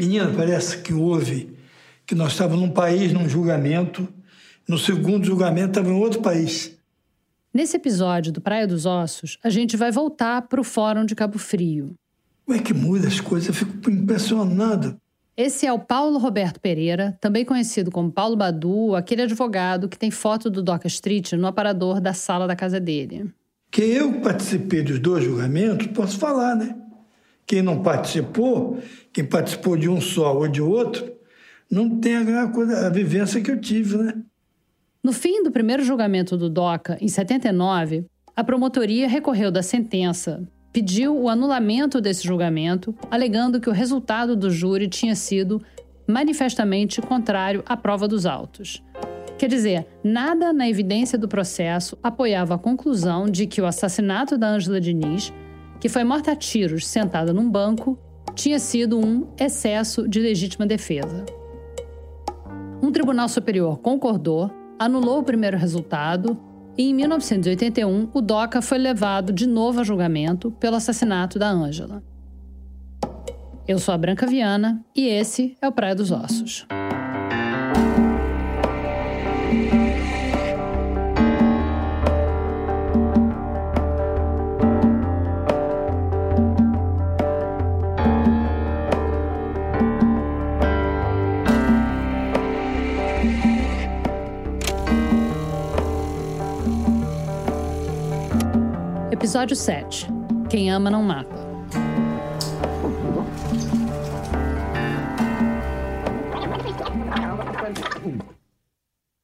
Menina, parece que houve, que nós estávamos num país, num julgamento, no segundo julgamento estava em outro país. Nesse episódio do Praia dos Ossos, a gente vai voltar para o Fórum de Cabo Frio. Como é que muda as coisas? Eu fico impressionado. Esse é o Paulo Roberto Pereira, também conhecido como Paulo Badu, aquele advogado que tem foto do Doca Street no aparador da sala da casa dele. Que eu participei dos dois julgamentos, posso falar, né? Quem não participou, quem participou de um só ou de outro, não tem a, coisa, a vivência que eu tive, né? No fim do primeiro julgamento do DOCA, em 79, a promotoria recorreu da sentença, pediu o anulamento desse julgamento, alegando que o resultado do júri tinha sido manifestamente contrário à prova dos autos. Quer dizer, nada na evidência do processo apoiava a conclusão de que o assassinato da Ângela Diniz que foi morta a tiros sentada num banco, tinha sido um excesso de legítima defesa. Um tribunal superior concordou, anulou o primeiro resultado e, em 1981, o DOCA foi levado de novo a julgamento pelo assassinato da Ângela. Eu sou a Branca Viana e esse é o Praia dos Ossos. Episódio 7 Quem ama não mata.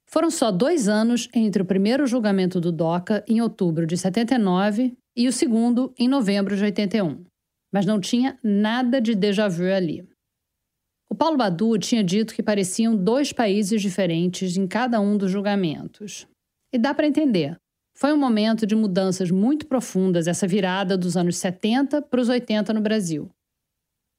Foram só dois anos entre o primeiro julgamento do DOCA, em outubro de 79, e o segundo, em novembro de 81. Mas não tinha nada de déjà vu ali. O Paulo Badu tinha dito que pareciam dois países diferentes em cada um dos julgamentos. E dá para entender. Foi um momento de mudanças muito profundas, essa virada dos anos 70 para os 80 no Brasil.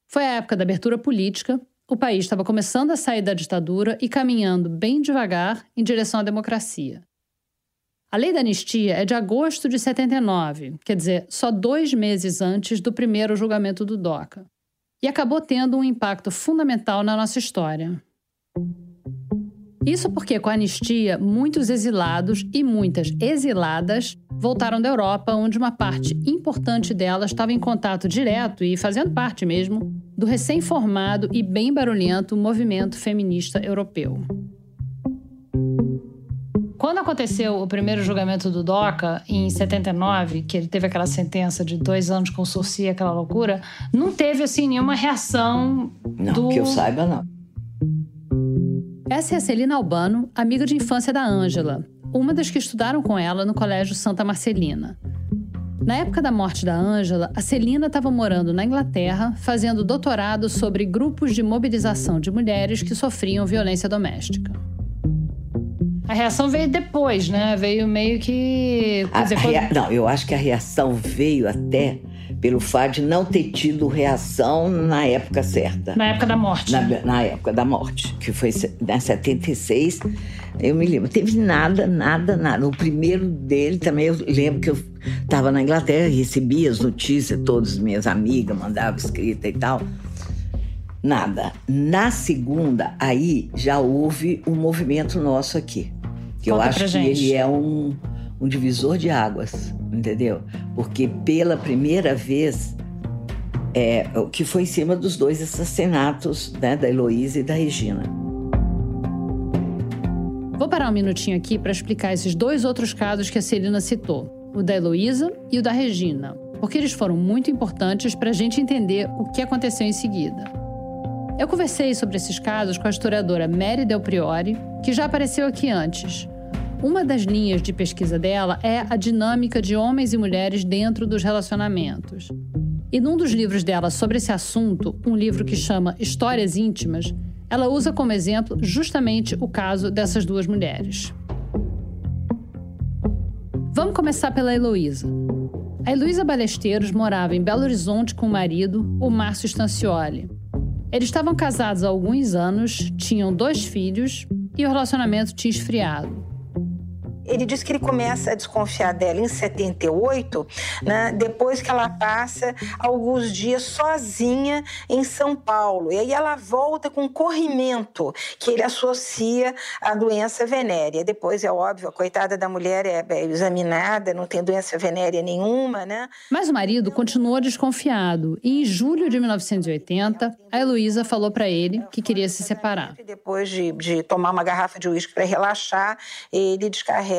Foi a época da abertura política, o país estava começando a sair da ditadura e caminhando bem devagar em direção à democracia. A lei da anistia é de agosto de 79, quer dizer, só dois meses antes do primeiro julgamento do DOCA, e acabou tendo um impacto fundamental na nossa história. Isso porque, com a anistia, muitos exilados e muitas exiladas voltaram da Europa, onde uma parte importante delas estava em contato direto e fazendo parte mesmo do recém-formado e bem barulhento movimento feminista europeu. Quando aconteceu o primeiro julgamento do DOCA, em 79, que ele teve aquela sentença de dois anos com sursi, aquela loucura, não teve assim nenhuma reação. Não, do... que eu saiba, não. Essa é a Celina Albano, amiga de infância da Ângela, uma das que estudaram com ela no Colégio Santa Marcelina. Na época da morte da Ângela, a Celina estava morando na Inglaterra, fazendo doutorado sobre grupos de mobilização de mulheres que sofriam violência doméstica. A reação veio depois, né? Veio meio que. Dizer, quando... rea... Não, eu acho que a reação veio até pelo fato de não ter tido reação na época certa. Na época da morte. Na, na época da morte, que foi em né, 76. Eu me lembro, teve nada, nada, nada. O primeiro dele também, eu lembro que eu estava na Inglaterra, recebia as notícias, todas as minhas amigas mandavam escrita e tal. Nada. Na segunda, aí já houve um movimento nosso aqui. Que Conta eu acho que ele é um, um divisor de águas entendeu? Porque pela primeira vez, é, o que foi em cima dos dois assassinatos, né, da Heloísa e da Regina. Vou parar um minutinho aqui para explicar esses dois outros casos que a Celina citou, o da Heloísa e o da Regina, porque eles foram muito importantes para a gente entender o que aconteceu em seguida. Eu conversei sobre esses casos com a historiadora Mary Del Priori, que já apareceu aqui antes, uma das linhas de pesquisa dela é a dinâmica de homens e mulheres dentro dos relacionamentos. E num dos livros dela sobre esse assunto, um livro que chama Histórias Íntimas, ela usa como exemplo justamente o caso dessas duas mulheres. Vamos começar pela Heloísa. A Heloísa Balesteiros morava em Belo Horizonte com o marido, o Márcio Stancioli. Eles estavam casados há alguns anos, tinham dois filhos e o relacionamento tinha esfriado. Ele diz que ele começa a desconfiar dela em 78, né, depois que ela passa alguns dias sozinha em São Paulo. E aí ela volta com corrimento, que ele associa à doença venérea. Depois, é óbvio, a coitada da mulher é, é examinada, não tem doença venérea nenhuma, né? Mas o marido continuou desconfiado. E em julho de 1980, a Heloísa falou para ele que queria se separar. Depois de, de tomar uma garrafa de uísque para relaxar, ele descarrega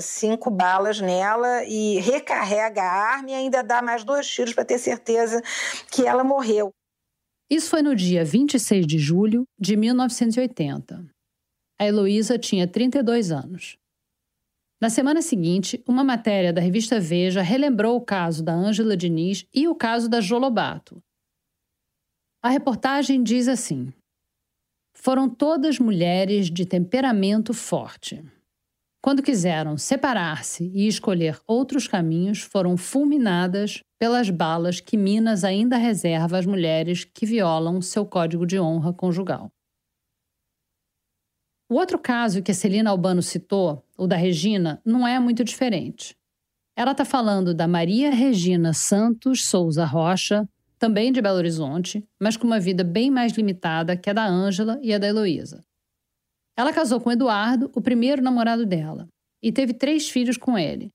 cinco balas nela e recarrega a arma e ainda dá mais dois tiros para ter certeza que ela morreu. Isso foi no dia 26 de julho de 1980. A Heloísa tinha 32 anos. Na semana seguinte, uma matéria da revista Veja relembrou o caso da Ângela Diniz e o caso da Jolobato. A reportagem diz assim: Foram todas mulheres de temperamento forte. Quando quiseram separar-se e escolher outros caminhos, foram fulminadas pelas balas que Minas ainda reserva às mulheres que violam seu código de honra conjugal. O outro caso que a Celina Albano citou, o da Regina, não é muito diferente. Ela está falando da Maria Regina Santos Souza Rocha, também de Belo Horizonte, mas com uma vida bem mais limitada que a da Ângela e a da Heloísa. Ela casou com Eduardo, o primeiro namorado dela, e teve três filhos com ele.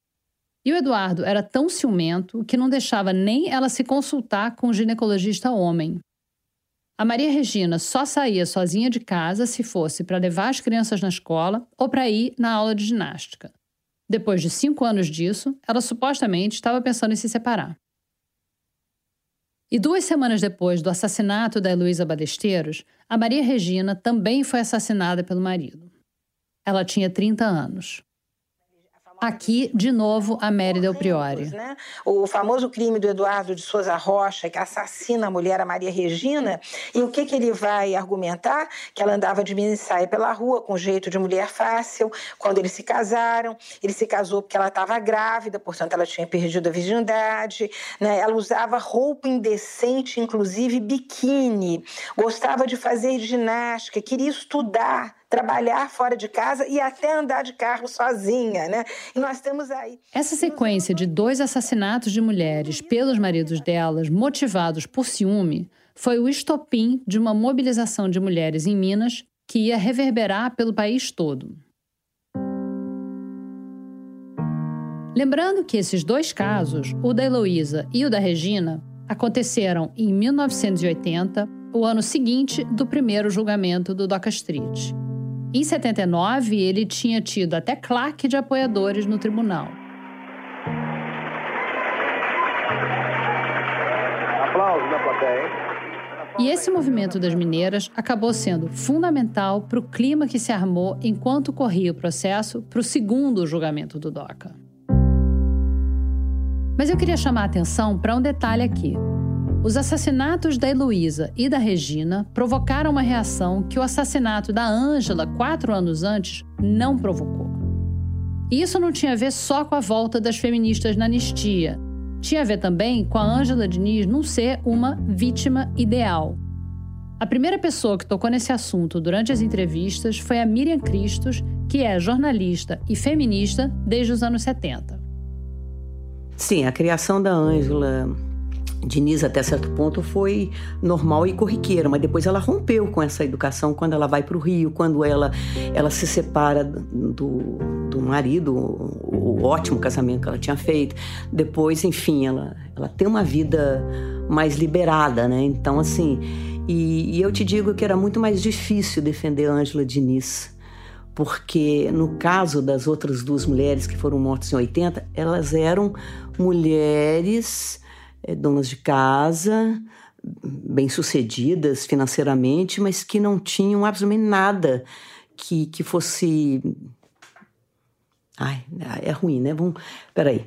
E o Eduardo era tão ciumento que não deixava nem ela se consultar com o ginecologista homem. A Maria Regina só saía sozinha de casa se fosse para levar as crianças na escola ou para ir na aula de ginástica. Depois de cinco anos disso, ela supostamente estava pensando em se separar. E duas semanas depois do assassinato da Heloísa Badesteiros, a Maria Regina também foi assassinada pelo marido. Ela tinha 30 anos. Aqui, de novo, a Mary Del Priori. Né? O famoso crime do Eduardo de Souza Rocha, que assassina a mulher, a Maria Regina, e o que, que ele vai argumentar? Que ela andava de mini saia pela rua, com jeito de mulher fácil, quando eles se casaram. Ele se casou porque ela estava grávida, portanto ela tinha perdido a virgindade. Né? Ela usava roupa indecente, inclusive biquíni. Gostava de fazer ginástica, queria estudar trabalhar fora de casa e até andar de carro sozinha, né? E nós temos aí. Essa sequência de dois assassinatos de mulheres pelos maridos delas, motivados por ciúme, foi o estopim de uma mobilização de mulheres em Minas que ia reverberar pelo país todo. Lembrando que esses dois casos, o da Heloísa e o da Regina, aconteceram em 1980, o ano seguinte do primeiro julgamento do Doca Street. Em 79, ele tinha tido até claque de apoiadores no tribunal. Aplausos da plateia. E esse movimento das mineiras acabou sendo fundamental para o clima que se armou enquanto corria o processo para o segundo julgamento do DOCA. Mas eu queria chamar a atenção para um detalhe aqui. Os assassinatos da Heloísa e da Regina provocaram uma reação que o assassinato da Ângela, quatro anos antes, não provocou. E isso não tinha a ver só com a volta das feministas na anistia. Tinha a ver também com a Ângela Diniz não ser uma vítima ideal. A primeira pessoa que tocou nesse assunto durante as entrevistas foi a Miriam Cristos, que é jornalista e feminista desde os anos 70. Sim, a criação da Ângela Diniz, até certo ponto, foi normal e corriqueira, mas depois ela rompeu com essa educação quando ela vai para o Rio, quando ela, ela se separa do, do marido, o, o ótimo casamento que ela tinha feito. Depois, enfim, ela, ela tem uma vida mais liberada, né? Então, assim, e, e eu te digo que era muito mais difícil defender Ângela Diniz porque no caso das outras duas mulheres que foram mortas em 80, elas eram mulheres donas de casa, bem-sucedidas financeiramente, mas que não tinham absolutamente nada que, que fosse. Ai, é ruim, né? Vamos... Peraí.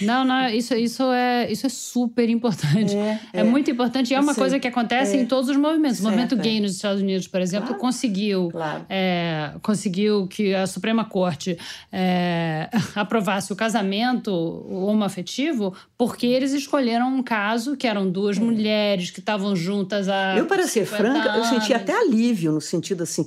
Não, não, isso, isso, é, isso é super importante. É, é, é muito importante e é uma coisa que acontece é. em todos os movimentos. Certo, o movimento gay nos Estados Unidos, por exemplo, claro. conseguiu, claro. É, conseguiu que a Suprema Corte é, aprovasse o casamento homoafetivo porque eles escolheram um caso que eram duas é. mulheres que estavam juntas há. Eu, para ser franca, anos. eu senti até alívio, no sentido assim,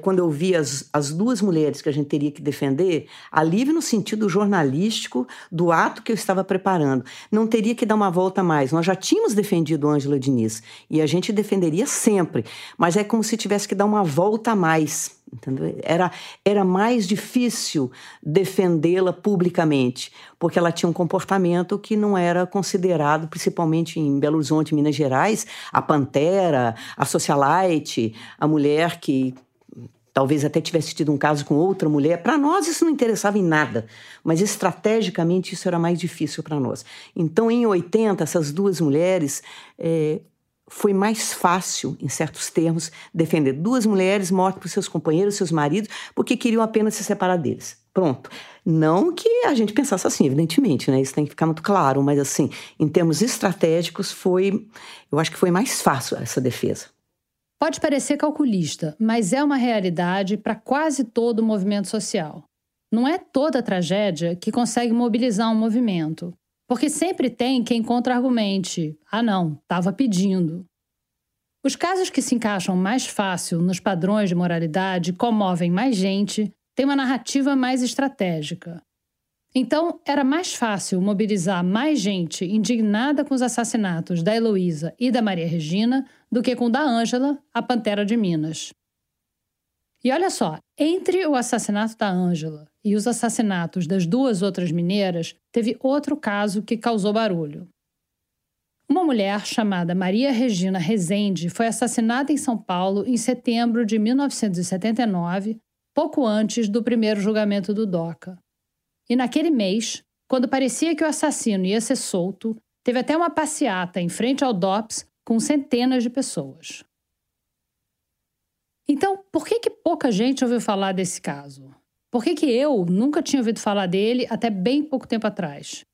quando eu vi as, as duas mulheres que a gente teria que defender, alívio no sentido jornalístico do ato que eu estava preparando. Não teria que dar uma volta mais. Nós já tínhamos defendido Ângela Diniz e a gente defenderia sempre, mas é como se tivesse que dar uma volta a mais. Entendeu? Era, era mais difícil defendê-la publicamente, porque ela tinha um comportamento que não era considerado, principalmente em Belo Horizonte, Minas Gerais, a pantera, a socialite, a mulher que talvez até tivesse tido um caso com outra mulher. Para nós isso não interessava em nada, mas estrategicamente isso era mais difícil para nós. Então, em 80, essas duas mulheres. É, foi mais fácil, em certos termos, defender duas mulheres mortas por seus companheiros, seus maridos, porque queriam apenas se separar deles. Pronto. Não que a gente pensasse assim, evidentemente, né? Isso tem que ficar muito claro, mas assim, em termos estratégicos, foi, eu acho que foi mais fácil essa defesa. Pode parecer calculista, mas é uma realidade para quase todo o movimento social. Não é toda tragédia que consegue mobilizar um movimento, porque sempre tem quem contra-argumente: ah, não, estava pedindo. Os casos que se encaixam mais fácil nos padrões de moralidade comovem mais gente, têm uma narrativa mais estratégica. Então, era mais fácil mobilizar mais gente indignada com os assassinatos da Heloísa e da Maria Regina do que com o da Ângela, a Pantera de Minas. E olha só, entre o assassinato da Ângela e os assassinatos das duas outras mineiras, teve outro caso que causou barulho. Uma mulher chamada Maria Regina Rezende foi assassinada em São Paulo em setembro de 1979, pouco antes do primeiro julgamento do DOCA. E naquele mês, quando parecia que o assassino ia ser solto, teve até uma passeata em frente ao DOPS com centenas de pessoas. Então, por que, que pouca gente ouviu falar desse caso? Por que, que eu nunca tinha ouvido falar dele até bem pouco tempo atrás?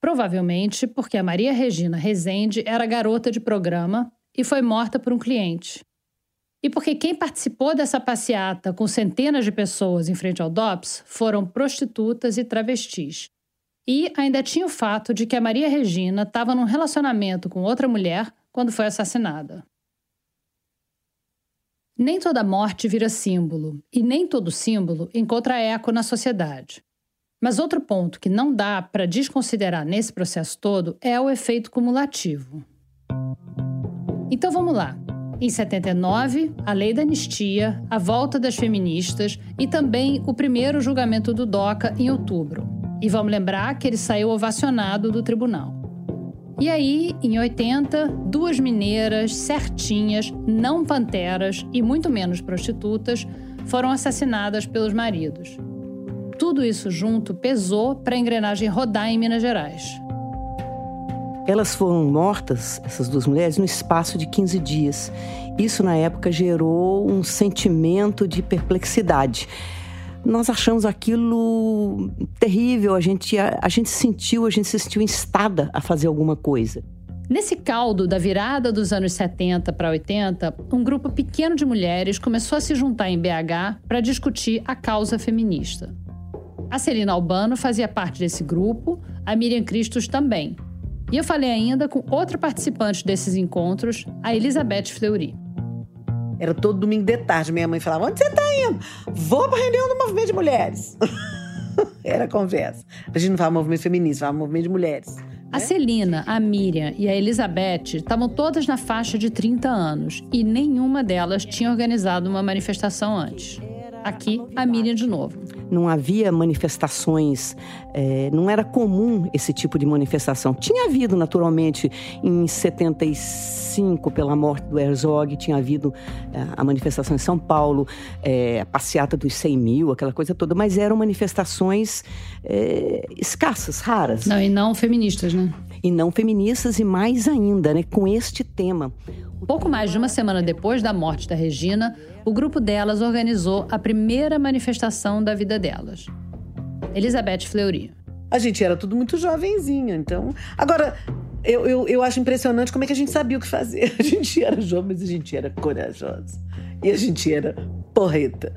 Provavelmente porque a Maria Regina Rezende era garota de programa e foi morta por um cliente. E porque quem participou dessa passeata com centenas de pessoas em frente ao DOPS foram prostitutas e travestis. E ainda tinha o fato de que a Maria Regina estava num relacionamento com outra mulher quando foi assassinada. Nem toda morte vira símbolo, e nem todo símbolo encontra eco na sociedade. Mas outro ponto que não dá para desconsiderar nesse processo todo é o efeito cumulativo. Então vamos lá. Em 79, a lei da anistia, a volta das feministas e também o primeiro julgamento do DOCA em outubro. E vamos lembrar que ele saiu ovacionado do tribunal. E aí, em 80, duas mineiras certinhas, não panteras e muito menos prostitutas, foram assassinadas pelos maridos. Tudo isso junto pesou para a engrenagem rodar em Minas Gerais. Elas foram mortas, essas duas mulheres, no espaço de 15 dias. Isso, na época, gerou um sentimento de perplexidade nós achamos aquilo terrível, a gente, a, a gente sentiu, a gente se sentiu instada a fazer alguma coisa. Nesse caldo da virada dos anos 70 para 80, um grupo pequeno de mulheres começou a se juntar em BH para discutir a causa feminista. A Celina Albano fazia parte desse grupo, a Miriam Cristos também. E eu falei ainda com outra participante desses encontros, a Elizabeth Fleury. Era todo domingo de tarde. Minha mãe falava: Onde você está indo? Vou para a reunião do movimento de mulheres. Era conversa. A gente não fala movimento feminista, fala movimento de mulheres. A Celina, a Miriam e a Elizabeth estavam todas na faixa de 30 anos e nenhuma delas tinha organizado uma manifestação antes. Aqui, a Miriam de novo. Não havia manifestações, é, não era comum esse tipo de manifestação. Tinha havido, naturalmente, em 75, pela morte do Herzog, tinha havido é, a manifestação em São Paulo, é, a passeata dos 100 mil, aquela coisa toda, mas eram manifestações é, escassas, raras. Não, e não feministas, né? E não feministas, e mais ainda, né, com este tema. Pouco mais de uma semana depois da morte da Regina, o grupo delas organizou a primeira manifestação da vida delas. Elizabeth Fleury. A gente era tudo muito jovenzinho, então. Agora, eu, eu, eu acho impressionante como é que a gente sabia o que fazer. A gente era jovem, mas a gente era corajosa. E a gente era porreta.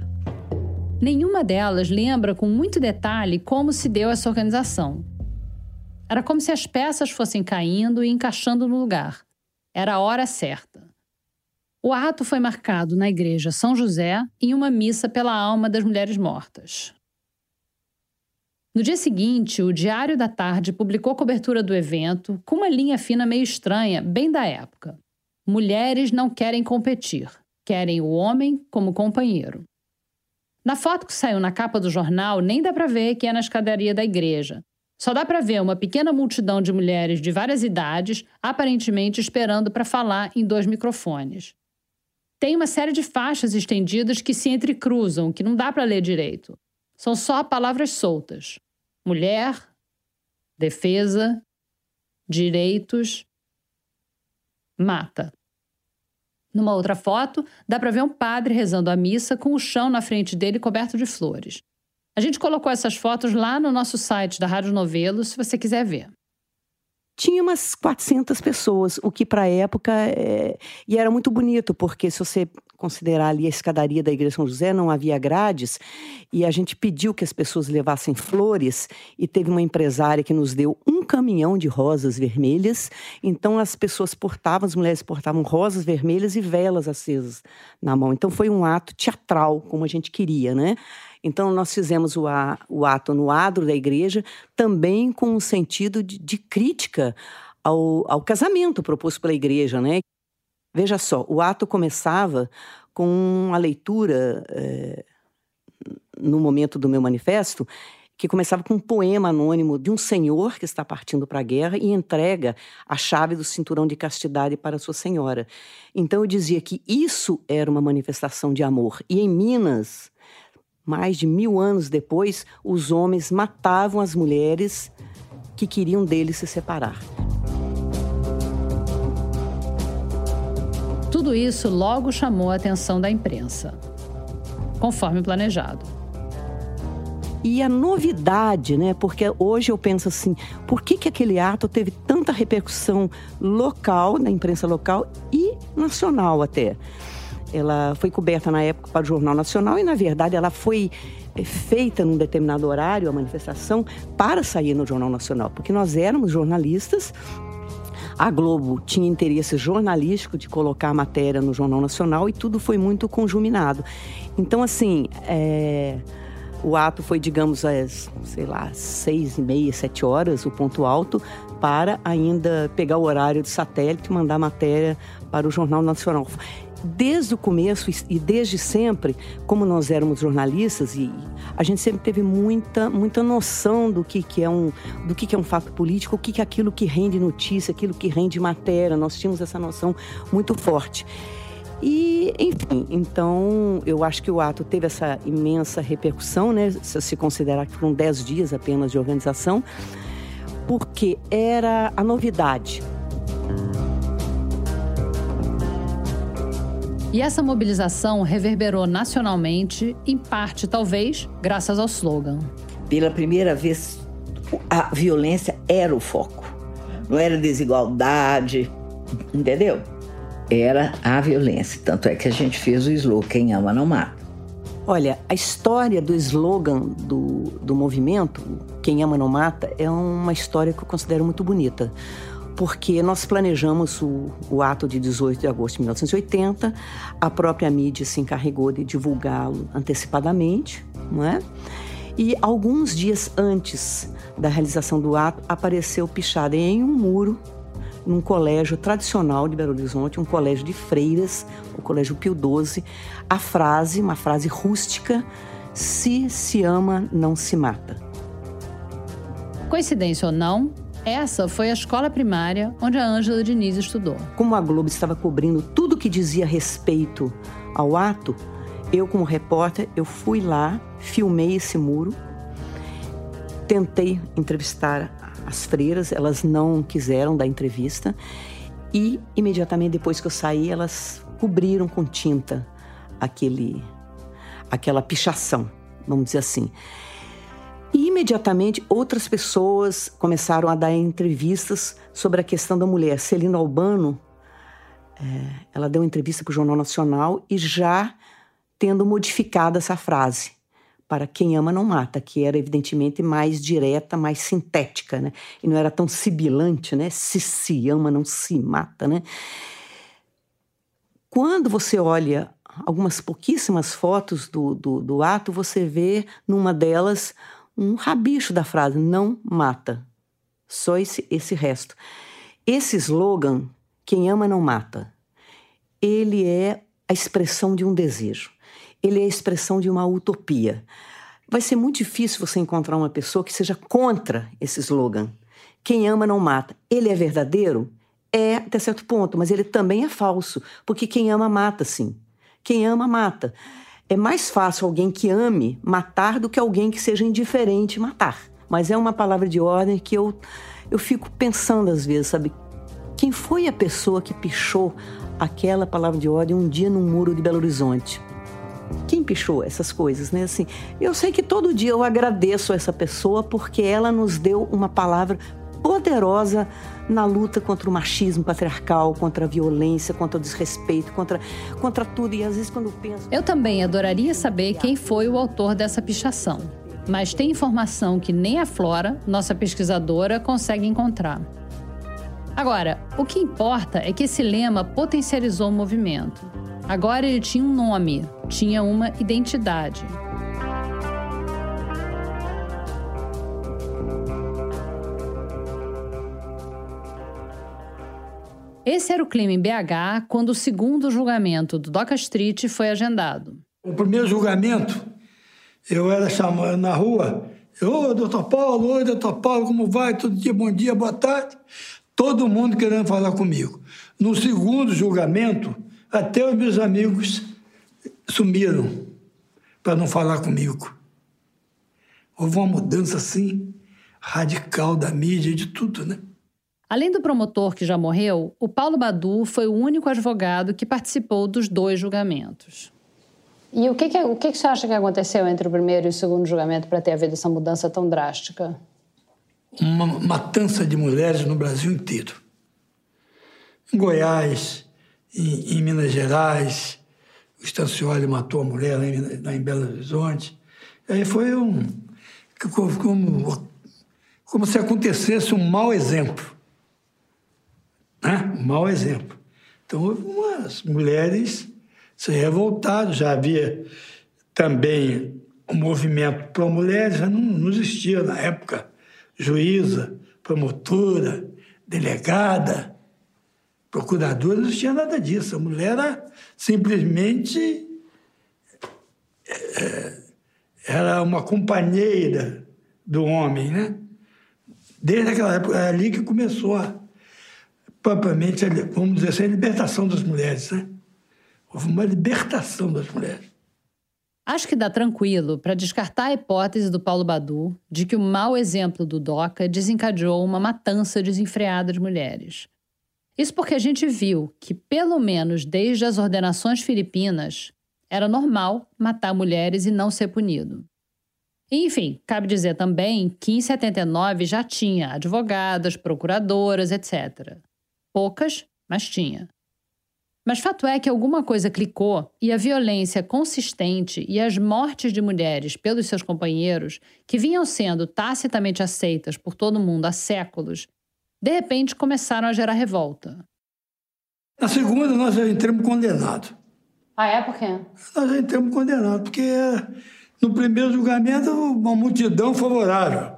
Nenhuma delas lembra com muito detalhe como se deu essa organização. Era como se as peças fossem caindo e encaixando no lugar. Era a hora certa. O ato foi marcado na igreja São José em uma missa pela alma das mulheres mortas. No dia seguinte, o Diário da Tarde publicou cobertura do evento com uma linha fina meio estranha, bem da época. Mulheres não querem competir, querem o homem como companheiro. Na foto que saiu na capa do jornal, nem dá para ver que é na escadaria da igreja. Só dá para ver uma pequena multidão de mulheres de várias idades, aparentemente esperando para falar em dois microfones. Tem uma série de faixas estendidas que se entrecruzam, que não dá para ler direito. São só palavras soltas mulher, defesa, direitos, mata. Numa outra foto, dá para ver um padre rezando a missa com o chão na frente dele coberto de flores. A gente colocou essas fotos lá no nosso site da Rádio Novelo, se você quiser ver tinha umas 400 pessoas, o que para a época é... e era muito bonito, porque se você considerar ali a escadaria da Igreja São José, não havia grades, e a gente pediu que as pessoas levassem flores, e teve uma empresária que nos deu um caminhão de rosas vermelhas, então as pessoas portavam, as mulheres portavam rosas vermelhas e velas acesas na mão. Então foi um ato teatral, como a gente queria, né? Então, nós fizemos o, a, o ato no adro da igreja, também com um sentido de, de crítica ao, ao casamento proposto pela igreja, né? Veja só, o ato começava com a leitura, é, no momento do meu manifesto, que começava com um poema anônimo de um senhor que está partindo para a guerra e entrega a chave do cinturão de castidade para sua senhora. Então eu dizia que isso era uma manifestação de amor. E em Minas, mais de mil anos depois, os homens matavam as mulheres que queriam deles se separar. Tudo isso logo chamou a atenção da imprensa, conforme planejado. E a novidade, né? Porque hoje eu penso assim, por que, que aquele ato teve tanta repercussão local, na imprensa local e nacional até? Ela foi coberta na época para o Jornal Nacional e, na verdade, ela foi eh, feita num determinado horário, a manifestação, para sair no Jornal Nacional, porque nós éramos jornalistas. A Globo tinha interesse jornalístico de colocar a matéria no Jornal Nacional e tudo foi muito conjuminado. Então, assim, é... o ato foi, digamos, às, sei lá, seis e meia, sete horas, o ponto alto, para ainda pegar o horário de satélite e mandar a matéria para o Jornal Nacional desde o começo e desde sempre, como nós éramos jornalistas e a gente sempre teve muita muita noção do que, que é um do que, que é um fato político, o que, que é aquilo que rende notícia, aquilo que rende matéria. Nós tínhamos essa noção muito forte. E, enfim, então eu acho que o ato teve essa imensa repercussão, né? Se se considerar que foram dez dias apenas de organização, porque era a novidade. E essa mobilização reverberou nacionalmente, em parte, talvez, graças ao slogan. Pela primeira vez, a violência era o foco. Não era desigualdade, entendeu? Era a violência. Tanto é que a gente fez o slogan: quem ama não mata. Olha, a história do slogan do, do movimento, Quem Ama Não Mata, é uma história que eu considero muito bonita porque nós planejamos o, o, ato de 18 de agosto de 1980, a própria mídia se encarregou de divulgá-lo antecipadamente, não é? E alguns dias antes da realização do ato, apareceu pichada em um muro, num colégio tradicional de Belo Horizonte, um colégio de freiras, o Colégio Pio XII, a frase, uma frase rústica: se se ama, não se mata. Coincidência ou não, essa foi a escola primária onde a Ângela Diniz estudou. Como a Globo estava cobrindo tudo que dizia respeito ao ato, eu como repórter, eu fui lá, filmei esse muro, tentei entrevistar as freiras, elas não quiseram dar entrevista e imediatamente depois que eu saí, elas cobriram com tinta aquele aquela pichação, vamos dizer assim. E imediatamente outras pessoas começaram a dar entrevistas sobre a questão da mulher. Celina Albano, é, ela deu uma entrevista para o Jornal Nacional e já tendo modificado essa frase para quem ama não mata, que era evidentemente mais direta, mais sintética, né? E não era tão sibilante, né? Se se ama não se mata, né? Quando você olha algumas pouquíssimas fotos do, do, do ato, você vê numa delas um rabicho da frase, não mata. Só esse, esse resto. Esse slogan, quem ama não mata, ele é a expressão de um desejo. Ele é a expressão de uma utopia. Vai ser muito difícil você encontrar uma pessoa que seja contra esse slogan. Quem ama não mata. Ele é verdadeiro? É até certo ponto, mas ele também é falso, porque quem ama mata, sim. Quem ama mata. É mais fácil alguém que ame matar do que alguém que seja indiferente matar. Mas é uma palavra de ordem que eu, eu fico pensando às vezes, sabe? Quem foi a pessoa que pichou aquela palavra de ordem um dia num muro de Belo Horizonte? Quem pichou essas coisas, né? Assim, eu sei que todo dia eu agradeço a essa pessoa porque ela nos deu uma palavra poderosa na luta contra o machismo patriarcal, contra a violência, contra o desrespeito, contra, contra tudo. E às vezes quando eu penso. Eu também adoraria saber quem foi o autor dessa pichação. Mas tem informação que nem a Flora, nossa pesquisadora, consegue encontrar. Agora, o que importa é que esse lema potencializou o movimento. Agora ele tinha um nome, tinha uma identidade. Esse era o clima em BH quando o segundo julgamento do Doca Street foi agendado. O primeiro julgamento, eu era chamado na rua, ô, doutor Paulo, oi, doutor Paulo, como vai? Todo dia, bom dia, boa tarde. Todo mundo querendo falar comigo. No segundo julgamento, até os meus amigos sumiram para não falar comigo. Houve uma mudança assim radical da mídia e de tudo, né? Além do promotor que já morreu, o Paulo Badu foi o único advogado que participou dos dois julgamentos. E o que, que, o que, que você acha que aconteceu entre o primeiro e o segundo julgamento para ter havido essa mudança tão drástica? Uma matança de mulheres no Brasil inteiro. Em Goiás, em, em Minas Gerais, o Stancioli matou a mulher lá em, lá em Belo Horizonte. Aí foi um. Como, como se acontecesse um mau exemplo né? Um mau exemplo. Então, umas mulheres se revoltaram, já havia também um movimento para mulheres, já não, não existia na época juíza, promotora, delegada, procuradora, não existia nada disso. A mulher era simplesmente é, era uma companheira do homem, né? Desde aquela época, é ali que começou a, propriamente, vamos dizer assim, a libertação das mulheres. Né? Houve uma libertação das mulheres. Acho que dá tranquilo para descartar a hipótese do Paulo Badu de que o mau exemplo do DOCA desencadeou uma matança desenfreada de mulheres. Isso porque a gente viu que, pelo menos desde as ordenações filipinas, era normal matar mulheres e não ser punido. Enfim, cabe dizer também que em 79 já tinha advogadas, procuradoras, etc. Poucas, mas tinha. Mas fato é que alguma coisa clicou e a violência consistente e as mortes de mulheres pelos seus companheiros, que vinham sendo tacitamente aceitas por todo mundo há séculos, de repente começaram a gerar revolta. Na segunda, nós já entramos condenados. Ah, é? Por quê? Nós já entramos condenados, porque no primeiro julgamento, uma multidão favorável.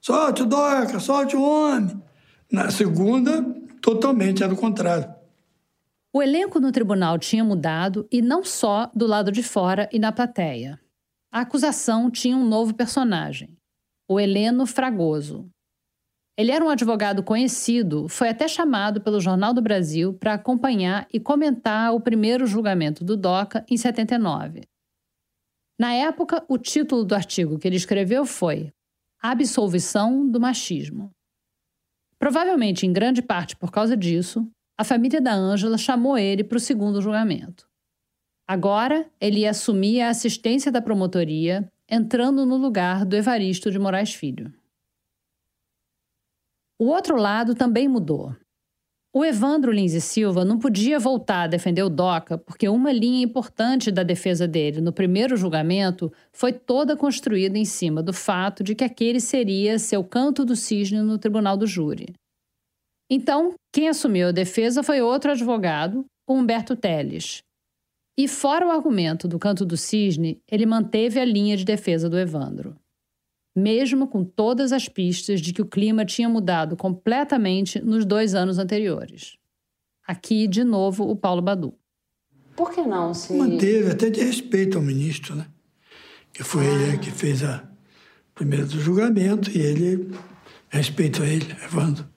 Solte o doca, solte o homem. Na segunda, totalmente era o contrário. O elenco no tribunal tinha mudado e não só do lado de fora e na plateia. A acusação tinha um novo personagem, o Heleno Fragoso. Ele era um advogado conhecido, foi até chamado pelo Jornal do Brasil para acompanhar e comentar o primeiro julgamento do DOCA em 79. Na época, o título do artigo que ele escreveu foi Absolvição do Machismo. Provavelmente em grande parte por causa disso, a família da Ângela chamou ele para o segundo julgamento. Agora, ele ia assumir a assistência da promotoria entrando no lugar do Evaristo de Moraes Filho. O outro lado também mudou. O Evandro Lins e Silva não podia voltar a defender o DOCA porque uma linha importante da defesa dele no primeiro julgamento foi toda construída em cima do fato de que aquele seria seu canto do cisne no tribunal do júri. Então, quem assumiu a defesa foi outro advogado, o Humberto Teles. E fora o argumento do canto do cisne, ele manteve a linha de defesa do Evandro mesmo com todas as pistas de que o clima tinha mudado completamente nos dois anos anteriores. Aqui, de novo, o Paulo Badu. Por que não se. Manteve, até de respeito ao ministro, né? Que foi ah. ele que fez a primeira do julgamento e ele respeitou ele, Evandro.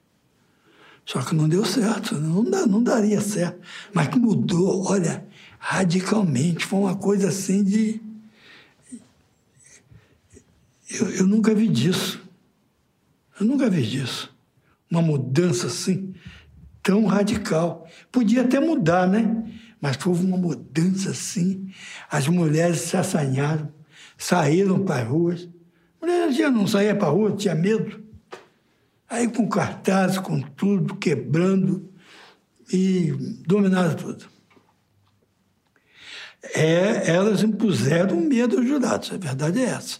Só que não deu certo, não, dá, não daria certo. Mas que mudou, olha, radicalmente. Foi uma coisa assim de eu, eu nunca vi disso. Eu nunca vi disso. Uma mudança assim, tão radical. Podia até mudar, né? Mas houve uma mudança assim. As mulheres se assanharam, saíram para as ruas. A mulher já não saía para a rua, tinha medo. Aí com cartazes, com tudo, quebrando e dominaram tudo. É, elas impuseram medo aos jurados, a verdade é essa.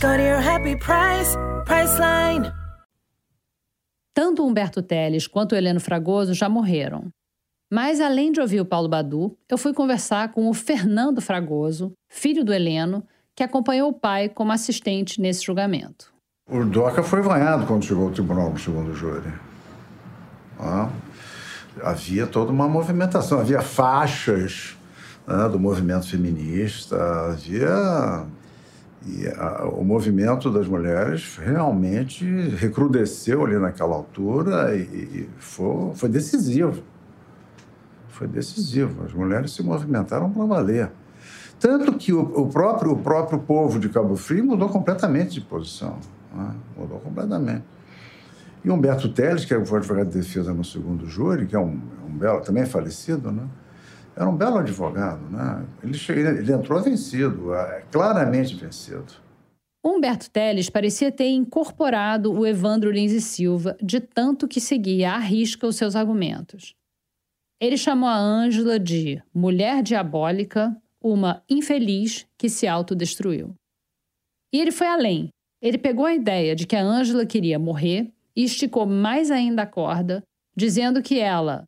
Go to your happy price, Priceline. Tanto Humberto Teles quanto Heleno Fragoso já morreram. Mas, além de ouvir o Paulo Badu, eu fui conversar com o Fernando Fragoso, filho do Heleno, que acompanhou o pai como assistente nesse julgamento. O DOCA foi vaiado quando chegou ao tribunal do segundo júri. Ah, havia toda uma movimentação, havia faixas né, do movimento feminista, havia e a, o movimento das mulheres realmente recrudesceu ali naquela altura e, e foi, foi decisivo. Foi decisivo. As mulheres se movimentaram para valer. Tanto que o, o, próprio, o próprio povo de Cabo Frio mudou completamente de posição. Né? Mudou completamente. E Humberto Teles, que foi advogado de defesa no segundo júri, que é um, um belo, também é falecido, né? Era um belo advogado, né? Ele, ele entrou vencido, claramente vencido. Humberto Teles parecia ter incorporado o Evandro Lins e Silva de tanto que seguia à risca os seus argumentos. Ele chamou a Ângela de mulher diabólica, uma infeliz que se autodestruiu. E ele foi além. Ele pegou a ideia de que a Ângela queria morrer e esticou mais ainda a corda, dizendo que ela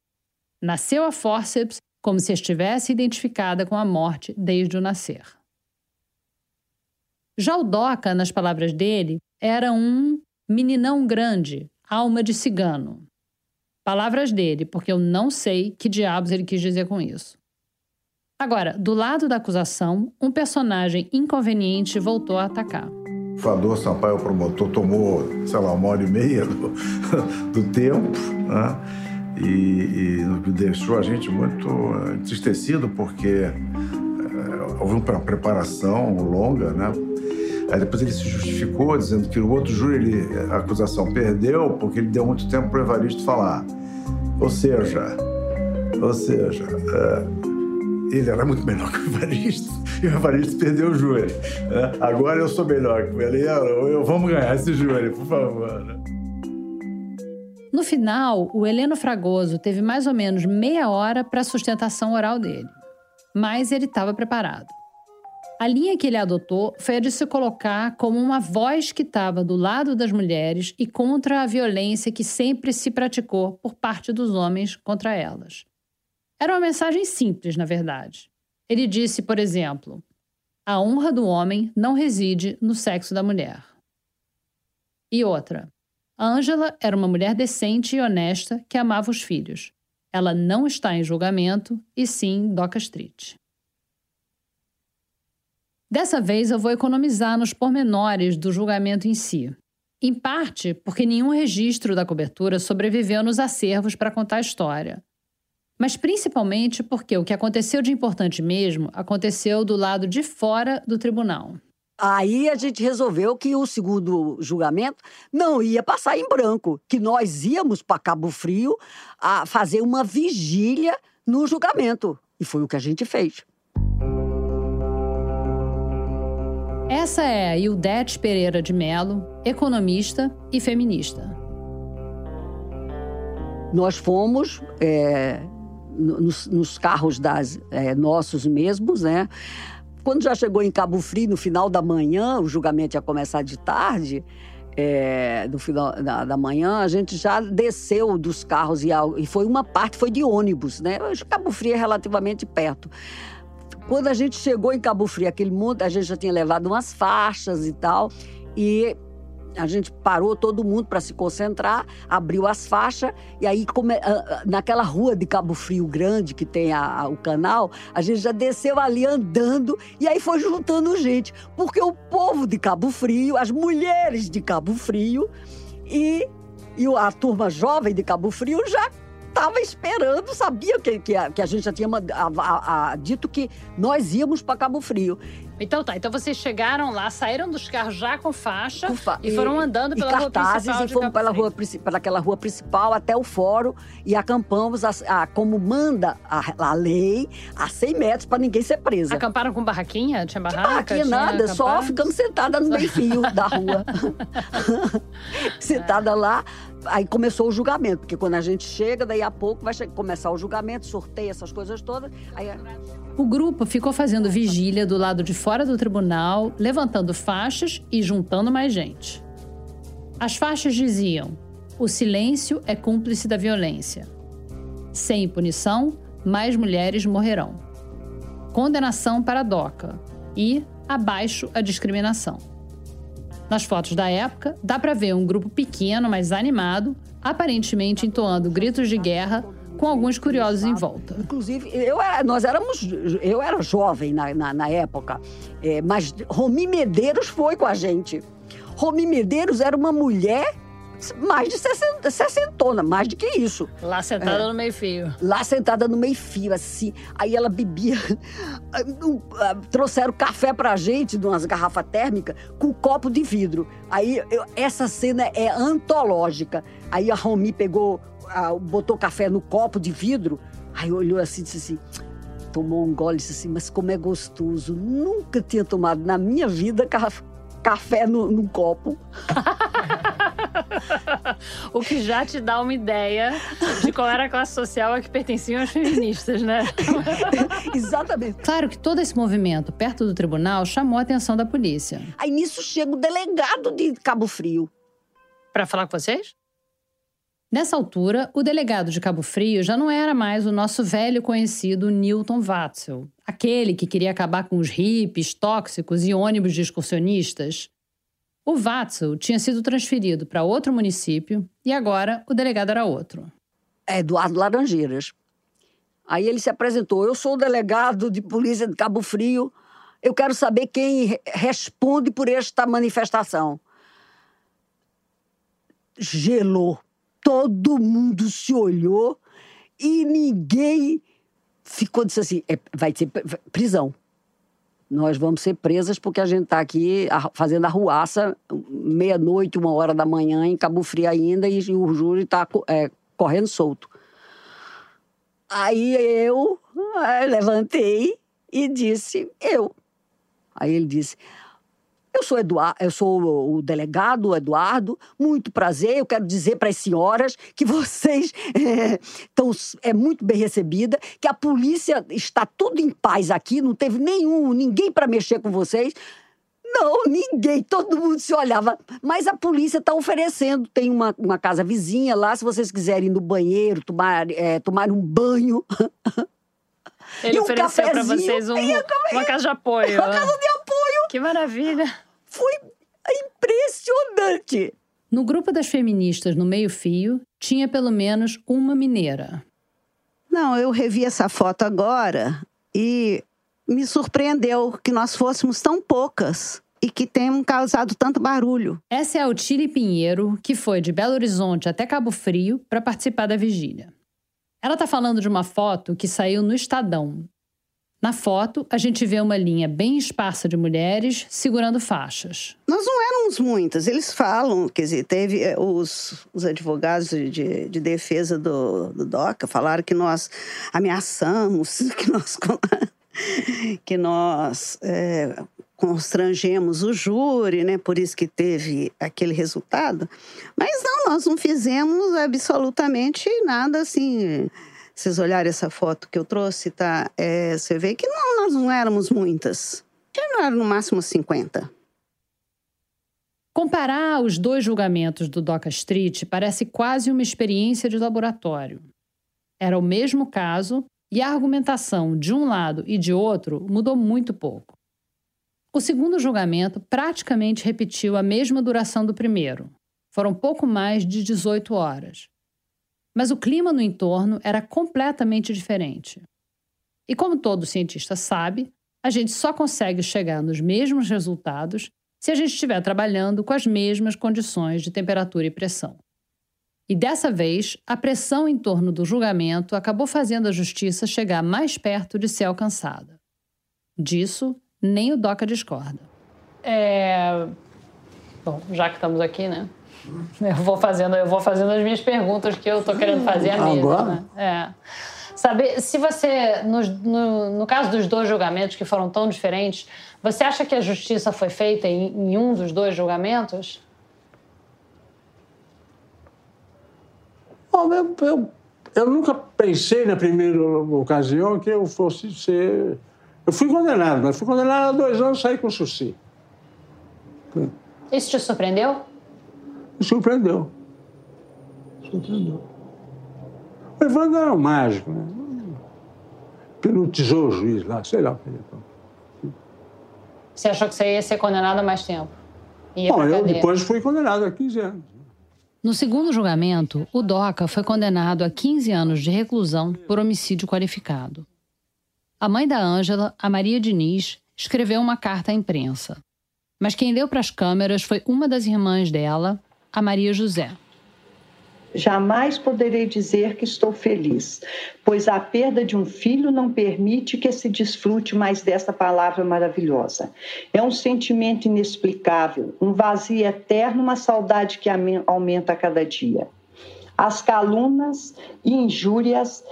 nasceu a fórceps como se estivesse identificada com a morte desde o nascer. Já o Doca, nas palavras dele, era um meninão grande, alma de cigano. Palavras dele, porque eu não sei que diabos ele quis dizer com isso. Agora, do lado da acusação, um personagem inconveniente voltou a atacar. O Fador Sampaio, o promotor, tomou, sei lá, uma hora e meia do, do tempo, né? E, e deixou a gente muito eh, entristecido porque é, houve uma preparação longa, né? Aí depois ele se justificou dizendo que o outro júri ele, a acusação perdeu porque ele deu muito tempo para o Evaristo falar. Ou seja, ou seja, é, ele era muito melhor que o Evaristo e o Evaristo perdeu o júri. Né? Agora eu sou melhor que ele. Eu, vamos ganhar esse júri, por favor. No final, o Heleno Fragoso teve mais ou menos meia hora para a sustentação oral dele. Mas ele estava preparado. A linha que ele adotou foi a de se colocar como uma voz que estava do lado das mulheres e contra a violência que sempre se praticou por parte dos homens contra elas. Era uma mensagem simples, na verdade. Ele disse, por exemplo, a honra do homem não reside no sexo da mulher. E outra, Ângela era uma mulher decente e honesta que amava os filhos. Ela não está em julgamento, e sim Doca Street. Dessa vez eu vou economizar nos pormenores do julgamento em si. Em parte porque nenhum registro da cobertura sobreviveu nos acervos para contar a história. Mas principalmente porque o que aconteceu de importante mesmo aconteceu do lado de fora do tribunal. Aí a gente resolveu que o segundo julgamento não ia passar em branco, que nós íamos para Cabo Frio a fazer uma vigília no julgamento. E foi o que a gente fez. Essa é a Ildete Pereira de Melo, economista e feminista. Nós fomos é, nos, nos, carros das, é, nossos mesmos, né? Quando já chegou em Cabo Frio, no final da manhã, o julgamento ia começar de tarde, é, no final da, da, manhã, a gente já desceu dos carros e, e foi uma parte foi de ônibus, né? Cabo Frio é relativamente perto. Quando a gente chegou em Cabo Frio, aquele mundo, a gente já tinha levado umas faixas e tal. E a gente parou todo mundo para se concentrar, abriu as faixas e aí come... naquela rua de Cabo Frio grande que tem a, a, o canal, a gente já desceu ali andando e aí foi juntando gente, porque o povo de Cabo Frio, as mulheres de Cabo Frio e, e a turma jovem de Cabo Frio já estava esperando, sabia que, que, a, que a gente já tinha a, a, dito que nós íamos para Cabo Frio. Então tá, então vocês chegaram lá, saíram dos carros já com faixa com fa e, e, foram andando pela rua principal. E fomos pela, rua, pela aquela rua principal até o fórum e acampamos a, a como manda a, a, lei a 100 metros para ninguém ser presa. Acamparam com barraquinha? Tinha barraca? barraquinha tinha nada, só ficamos sentada no meio fio da rua. sentada lá, aí começou o julgamento, porque quando a gente chega, daí a pouco vai começar o julgamento, sorteio, essas coisas todas. Aí... O grupo ficou fazendo vigília do lado de fora do tribunal, levantando faixas e juntando mais gente. As faixas diziam: o silêncio é cúmplice da violência. Sem punição, mais mulheres morrerão. Condenação para a DOCA e abaixo a discriminação. Nas fotos da época, dá para ver um grupo pequeno, mas animado, aparentemente entoando gritos de guerra, com alguns curiosos em volta. Inclusive, eu era, nós éramos, eu era jovem na, na, na época, é, mas Romi Medeiros foi com a gente. Romi Medeiros era uma mulher mais de 60, 60, mais do que isso. Lá sentada é. no meio-fio. Lá sentada no meio-fio, assim. Aí ela bebia. Ah, trouxeram café pra gente, de umas garrafas térmicas, com copo de vidro. Aí eu, essa cena é antológica. Aí a Romi pegou, botou café no copo de vidro. Aí olhou assim e disse assim tomou um gole e disse assim, mas como é gostoso. Nunca tinha tomado na minha vida café no, num copo. o que já te dá uma ideia de qual era a classe social a que pertenciam as feministas, né? Exatamente. Claro que todo esse movimento perto do tribunal chamou a atenção da polícia. Aí nisso chega o delegado de Cabo Frio. Para falar com vocês? Nessa altura, o delegado de Cabo Frio já não era mais o nosso velho conhecido Newton Watzel, aquele que queria acabar com os hippies tóxicos e ônibus de excursionistas. O Watzel tinha sido transferido para outro município e agora o delegado era outro. É Eduardo Laranjeiras. Aí ele se apresentou: Eu sou o delegado de polícia de Cabo Frio. Eu quero saber quem responde por esta manifestação. Gelou. Todo mundo se olhou e ninguém ficou disse assim: é, vai ser prisão nós vamos ser presas porque a gente está aqui fazendo arruaça meia-noite, uma hora da manhã, em Cabo Frio ainda, e o júri está é, correndo solto. Aí eu é, levantei e disse, eu. Aí ele disse, eu sou, Eduardo, eu sou o delegado Eduardo, muito prazer. Eu quero dizer para as senhoras que vocês estão é, é, muito bem recebida, que a polícia está tudo em paz aqui, não teve nenhum, ninguém para mexer com vocês. Não, ninguém, todo mundo se olhava. Mas a polícia está oferecendo, tem uma, uma casa vizinha lá, se vocês quiserem ir no banheiro, tomar, é, tomar um banho. Ele um ofereceu para vocês um, uma casa de apoio. Uma casa de apoio. Que maravilha. Foi impressionante. No grupo das feministas no meio-fio, tinha pelo menos uma mineira. Não, eu revi essa foto agora e me surpreendeu que nós fôssemos tão poucas e que tenham causado tanto barulho. Essa é a Otília Pinheiro, que foi de Belo Horizonte até Cabo Frio para participar da vigília. Ela está falando de uma foto que saiu no Estadão. Na foto, a gente vê uma linha bem esparsa de mulheres segurando faixas. Nós não éramos muitas. Eles falam, quer dizer, teve eh, os, os advogados de, de, de defesa do, do DOCA falaram que nós ameaçamos, que nós que nós é, constrangemos o júri, né? Por isso que teve aquele resultado. Mas não, nós não fizemos absolutamente nada assim. Vocês olharem essa foto que eu trouxe, tá? É, você vê que não, nós não éramos muitas. Não era no máximo 50. Comparar os dois julgamentos do Doca Street parece quase uma experiência de laboratório. Era o mesmo caso e a argumentação de um lado e de outro mudou muito pouco. O segundo julgamento praticamente repetiu a mesma duração do primeiro. Foram pouco mais de 18 horas. Mas o clima no entorno era completamente diferente. E como todo cientista sabe, a gente só consegue chegar nos mesmos resultados se a gente estiver trabalhando com as mesmas condições de temperatura e pressão. E dessa vez, a pressão em torno do julgamento acabou fazendo a justiça chegar mais perto de ser alcançada. Disso, nem o DOCA discorda. É... Bom, já que estamos aqui, né? Eu vou fazendo, eu vou fazendo as minhas perguntas que eu estou querendo fazer a mesa. Agora? Né? É. Saber se você, no, no, no, caso dos dois julgamentos que foram tão diferentes, você acha que a justiça foi feita em, em um dos dois julgamentos? Bom, eu, eu, eu nunca pensei na primeira ocasião que eu fosse ser eu fui condenado, mas fui condenado a dois anos e saí com suci. Isso te surpreendeu? Me surpreendeu. Surpreendeu. O Evandro era um mágico, né? Penutizou o juiz lá, sei lá o que ele Você achou que você ia ser condenado a mais tempo? Ia Bom, eu depois fui condenado a 15 anos. No segundo julgamento, o DOCA foi condenado a 15 anos de reclusão por homicídio qualificado. A mãe da Ângela, a Maria Diniz, escreveu uma carta à imprensa. Mas quem leu para as câmeras foi uma das irmãs dela, a Maria José. Jamais poderei dizer que estou feliz, pois a perda de um filho não permite que se desfrute mais dessa palavra maravilhosa. É um sentimento inexplicável, um vazio eterno, uma saudade que aumenta a cada dia. As calunas e injúrias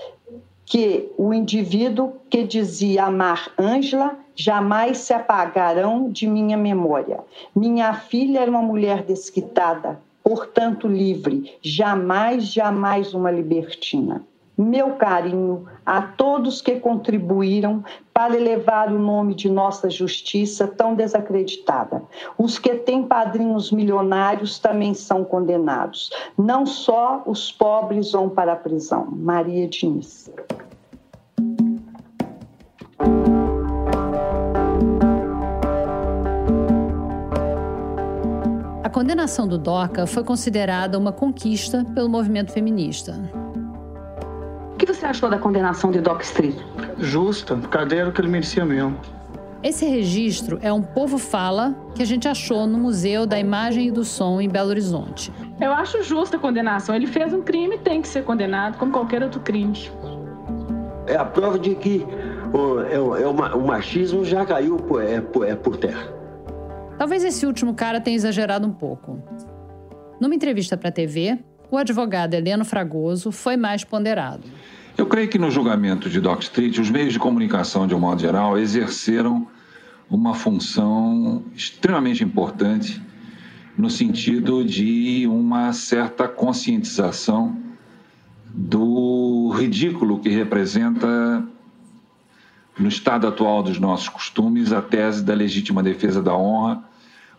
que o indivíduo que dizia amar Ângela jamais se apagarão de minha memória. Minha filha era uma mulher desquitada, portanto livre, jamais, jamais uma libertina meu carinho a todos que contribuíram para elevar o nome de nossa justiça tão desacreditada. Os que têm padrinhos milionários também são condenados. Não só os pobres vão para a prisão. Maria Diniz. A condenação do DOCA foi considerada uma conquista pelo movimento feminista. O que você achou da condenação de Doc Street? Justa, cadeira que ele merecia mesmo. Esse registro é um Povo Fala que a gente achou no Museu da Imagem e do Som em Belo Horizonte. Eu acho justa a condenação. Ele fez um crime tem que ser condenado, como qualquer outro crime. É a prova de que o, é, é o machismo já caiu por, é, por, é por terra. Talvez esse último cara tenha exagerado um pouco. Numa entrevista para a TV, o advogado Heleno Fragoso foi mais ponderado. Eu creio que no julgamento de Doc Street, os meios de comunicação, de um modo geral, exerceram uma função extremamente importante no sentido de uma certa conscientização do ridículo que representa, no estado atual dos nossos costumes, a tese da legítima defesa da honra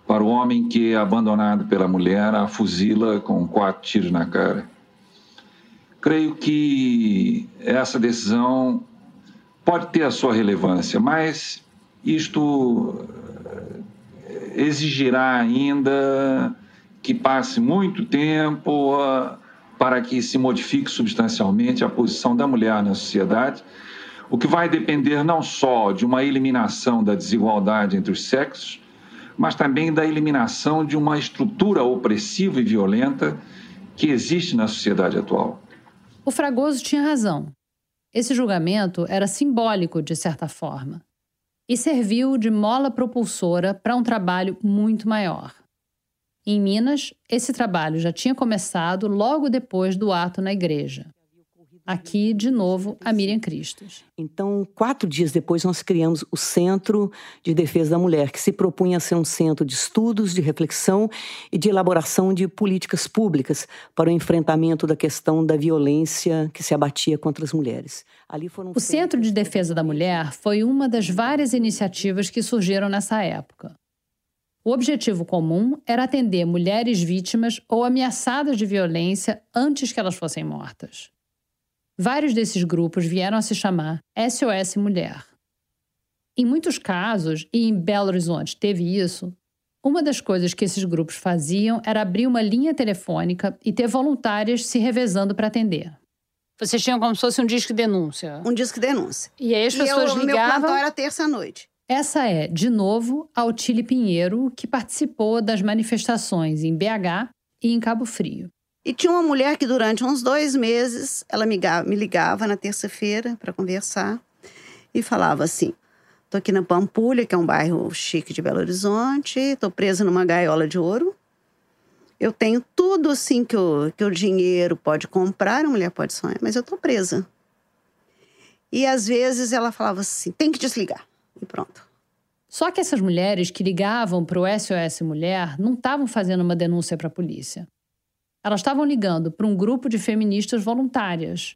para o homem que é abandonado pela mulher, a fuzila com quatro tiros na cara. Creio que essa decisão pode ter a sua relevância, mas isto eh, exigirá ainda que passe muito tempo ah, para que se modifique substancialmente a posição da mulher na sociedade, o que vai depender não só de uma eliminação da desigualdade entre os sexos, mas também da eliminação de uma estrutura opressiva e violenta que existe na sociedade atual. O Fragoso tinha razão. Esse julgamento era simbólico, de certa forma, e serviu de mola propulsora para um trabalho muito maior. Em Minas, esse trabalho já tinha começado logo depois do ato na igreja. Aqui, de novo, a Miriam Cristos. Então, quatro dias depois, nós criamos o Centro de Defesa da Mulher, que se propunha a ser um centro de estudos, de reflexão e de elaboração de políticas públicas para o enfrentamento da questão da violência que se abatia contra as mulheres. Ali foram o Centro de Defesa da Mulher foi uma das várias iniciativas que surgiram nessa época. O objetivo comum era atender mulheres vítimas ou ameaçadas de violência antes que elas fossem mortas. Vários desses grupos vieram a se chamar SOS Mulher. Em muitos casos, e em Belo Horizonte teve isso, uma das coisas que esses grupos faziam era abrir uma linha telefônica e ter voluntárias se revezando para atender. Vocês tinham como se fosse um disco de denúncia. Um disco de denúncia. E aí as pessoas eu, ligavam... Meu plantão era terça-noite. Essa é, de novo, a Otília Pinheiro, que participou das manifestações em BH e em Cabo Frio. E tinha uma mulher que durante uns dois meses, ela me ligava, me ligava na terça-feira para conversar e falava assim, tô aqui na Pampulha, que é um bairro chique de Belo Horizonte, tô presa numa gaiola de ouro. Eu tenho tudo assim que o, que o dinheiro pode comprar, a mulher pode sonhar, mas eu tô presa. E às vezes ela falava assim, tem que desligar. E pronto. Só que essas mulheres que ligavam para o SOS Mulher não estavam fazendo uma denúncia para a polícia. Elas estavam ligando para um grupo de feministas voluntárias.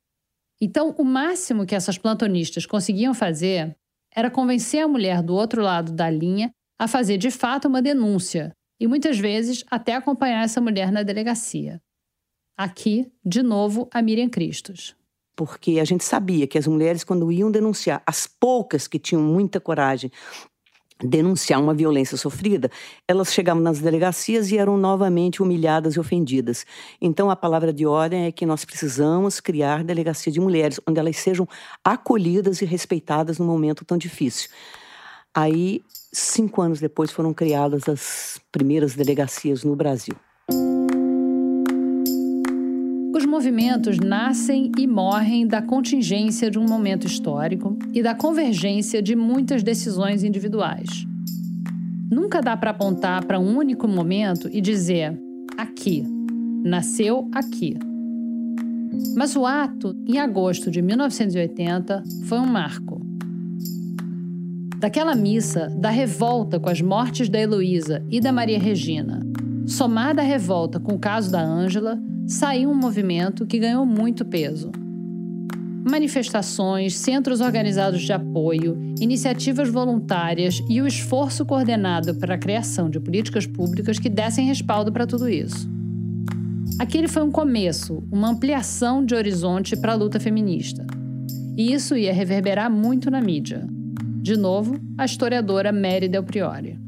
Então, o máximo que essas plantonistas conseguiam fazer era convencer a mulher do outro lado da linha a fazer de fato uma denúncia e muitas vezes até acompanhar essa mulher na delegacia. Aqui, de novo, a Miriam Cristos porque a gente sabia que as mulheres, quando iam denunciar, as poucas que tinham muita coragem denunciar uma violência sofrida, elas chegavam nas delegacias e eram novamente humilhadas e ofendidas. Então, a palavra de ordem é que nós precisamos criar delegacia de mulheres, onde elas sejam acolhidas e respeitadas num momento tão difícil. Aí, cinco anos depois, foram criadas as primeiras delegacias no Brasil. Movimentos nascem e morrem da contingência de um momento histórico e da convergência de muitas decisões individuais. Nunca dá para apontar para um único momento e dizer aqui, nasceu aqui. Mas o ato, em agosto de 1980, foi um marco. Daquela missa da revolta com as mortes da Heloísa e da Maria Regina, somada à revolta com o caso da Ângela, saiu um movimento que ganhou muito peso. Manifestações, centros organizados de apoio, iniciativas voluntárias e o esforço coordenado para a criação de políticas públicas que dessem respaldo para tudo isso. Aquele foi um começo, uma ampliação de horizonte para a luta feminista. E isso ia reverberar muito na mídia. De novo, a historiadora Mary Del Priore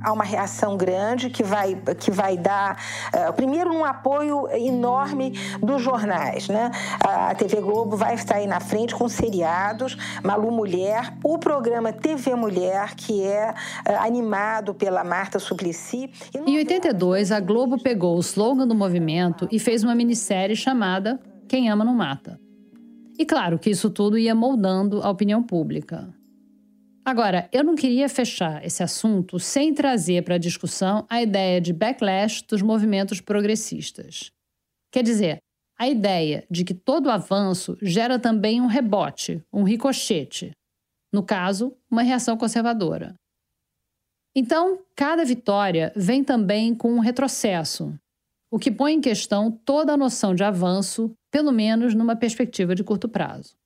há uma reação grande que vai, que vai dar, uh, primeiro, um apoio enorme dos jornais. Né? A TV Globo vai aí na frente com seriados, Malu Mulher, o programa TV Mulher, que é uh, animado pela Marta Suplicy. Em 82, a Globo pegou o slogan do movimento e fez uma minissérie chamada Quem Ama Não Mata. E claro que isso tudo ia moldando a opinião pública. Agora, eu não queria fechar esse assunto sem trazer para a discussão a ideia de backlash dos movimentos progressistas. Quer dizer, a ideia de que todo avanço gera também um rebote, um ricochete. No caso, uma reação conservadora. Então, cada vitória vem também com um retrocesso, o que põe em questão toda a noção de avanço, pelo menos numa perspectiva de curto prazo.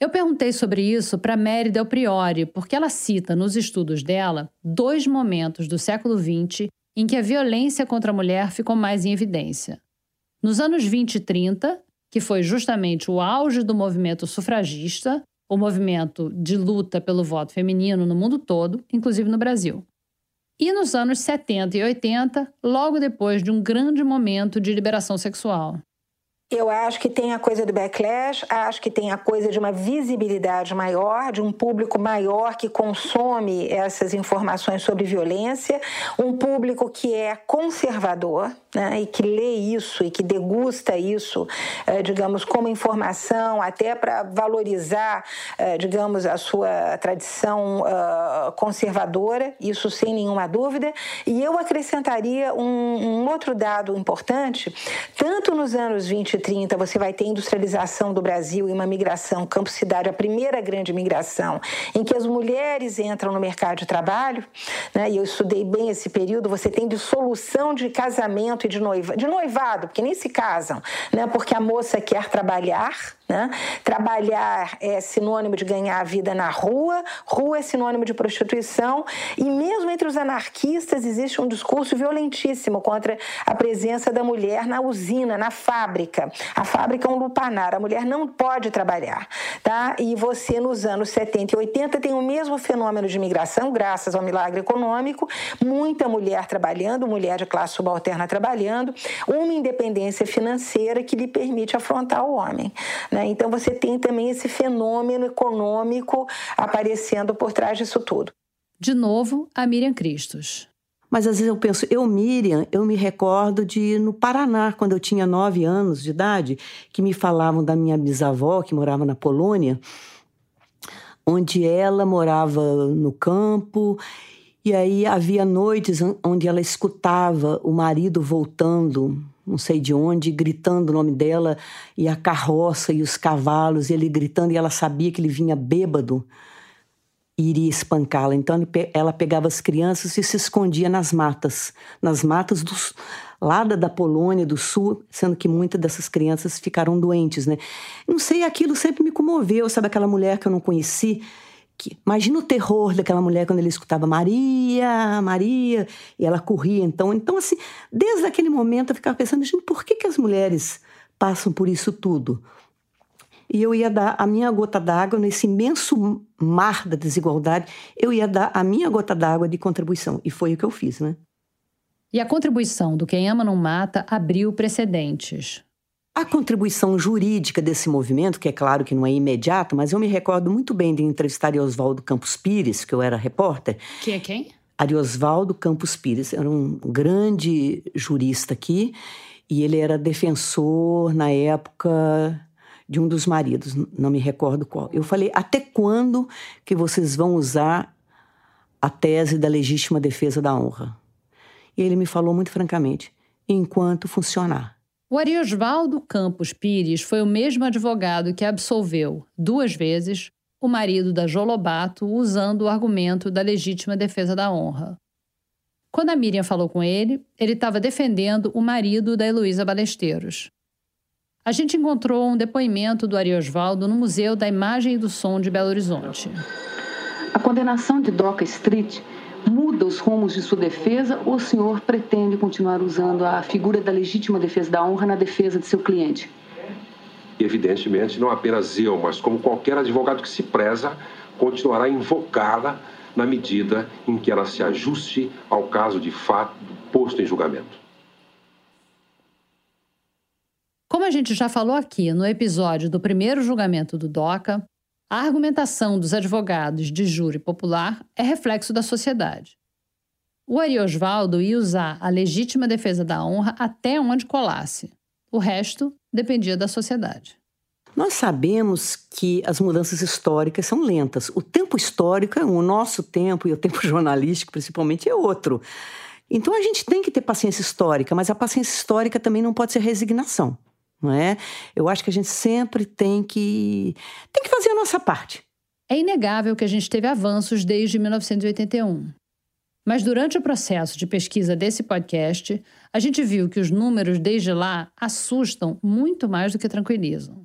Eu perguntei sobre isso para Mary Del Priori, porque ela cita nos estudos dela dois momentos do século XX em que a violência contra a mulher ficou mais em evidência. Nos anos 20 e 30, que foi justamente o auge do movimento sufragista, o movimento de luta pelo voto feminino no mundo todo, inclusive no Brasil. E nos anos 70 e 80, logo depois de um grande momento de liberação sexual. Eu acho que tem a coisa do backlash, acho que tem a coisa de uma visibilidade maior, de um público maior que consome essas informações sobre violência, um público que é conservador né, e que lê isso e que degusta isso, eh, digamos, como informação, até para valorizar, eh, digamos, a sua tradição uh, conservadora, isso sem nenhuma dúvida. E eu acrescentaria um, um outro dado importante, tanto nos anos 20 30 você vai ter industrialização do Brasil e uma migração campo-cidade, a primeira grande migração, em que as mulheres entram no mercado de trabalho, né? e eu estudei bem esse período, você tem dissolução de casamento e de, noiva, de noivado, porque nem se casam, né? porque a moça quer trabalhar, né? Trabalhar é sinônimo de ganhar a vida na rua, rua é sinônimo de prostituição, e mesmo entre os anarquistas existe um discurso violentíssimo contra a presença da mulher na usina, na fábrica. A fábrica é um lupanar, a mulher não pode trabalhar. Tá? E você, nos anos 70 e 80, tem o mesmo fenômeno de migração, graças ao milagre econômico, muita mulher trabalhando, mulher de classe subalterna trabalhando, uma independência financeira que lhe permite afrontar o homem. Né? Então você tem também esse fenômeno econômico aparecendo por trás disso tudo. De novo, a Miriam Cristos. Mas às vezes eu penso, eu, Miriam, eu me recordo de no Paraná, quando eu tinha nove anos de idade, que me falavam da minha bisavó, que morava na Polônia, onde ela morava no campo, e aí havia noites onde ela escutava o marido voltando não sei de onde, gritando o nome dela, e a carroça e os cavalos, e ele gritando, e ela sabia que ele vinha bêbado iria espancá-la. Então ela pegava as crianças e se escondia nas matas, nas matas dos, lá da, Polônia, do sul, sendo que muitas dessas crianças ficaram doentes, né? Não sei, aquilo sempre me comoveu, sabe aquela mulher que eu não conheci, que, imagina o terror daquela mulher quando ele escutava Maria, Maria, e ela corria então. Então, assim, desde aquele momento eu ficava pensando, gente, por que, que as mulheres passam por isso tudo? E eu ia dar a minha gota d'água nesse imenso mar da desigualdade, eu ia dar a minha gota d'água de contribuição. E foi o que eu fiz, né? E a contribuição do Quem Ama Não Mata abriu precedentes. A contribuição jurídica desse movimento, que é claro que não é imediato, mas eu me recordo muito bem de entrevistar Oswaldo Campos Pires, que eu era repórter. Que é quem? Ariosvaldo Campos Pires, era um grande jurista aqui, e ele era defensor na época de um dos maridos, não me recordo qual. Eu falei: "Até quando que vocês vão usar a tese da legítima defesa da honra?" E ele me falou muito francamente: "Enquanto funcionar." O Ariosvaldo Campos Pires foi o mesmo advogado que absolveu, duas vezes, o marido da Jolobato usando o argumento da legítima defesa da honra. Quando a Miriam falou com ele, ele estava defendendo o marido da Heloísa Balesteiros. A gente encontrou um depoimento do Ariosvaldo no Museu da Imagem e do Som de Belo Horizonte. A condenação de Doca Street muda os rumos de sua defesa ou o senhor pretende continuar usando a figura da legítima defesa da honra na defesa de seu cliente? Evidentemente, não apenas eu, mas como qualquer advogado que se preza, continuará invocada na medida em que ela se ajuste ao caso de fato posto em julgamento. Como a gente já falou aqui no episódio do primeiro julgamento do DOCA, a argumentação dos advogados de júri popular é reflexo da sociedade. O Ari Osvaldo ia usar a legítima defesa da honra até onde colasse. O resto dependia da sociedade. Nós sabemos que as mudanças históricas são lentas. O tempo histórico é um, o nosso tempo e o tempo jornalístico, principalmente, é outro. Então a gente tem que ter paciência histórica, mas a paciência histórica também não pode ser resignação não é? Eu acho que a gente sempre tem que tem que fazer a nossa parte. É inegável que a gente teve avanços desde 1981. Mas durante o processo de pesquisa desse podcast, a gente viu que os números desde lá assustam muito mais do que tranquilizam.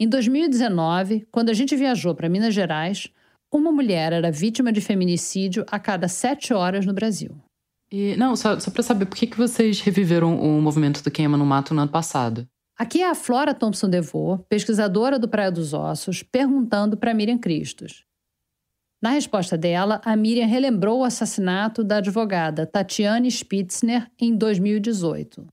Em 2019, quando a gente viajou para Minas Gerais, uma mulher era vítima de feminicídio a cada sete horas no Brasil. E, não, só, só para saber, por que, que vocês reviveram o movimento do Queima no Mato no ano passado? Aqui é a Flora Thompson Devô, pesquisadora do Praia dos Ossos, perguntando para Miriam Cristos. Na resposta dela, a Miriam relembrou o assassinato da advogada Tatiane Spitzner em 2018.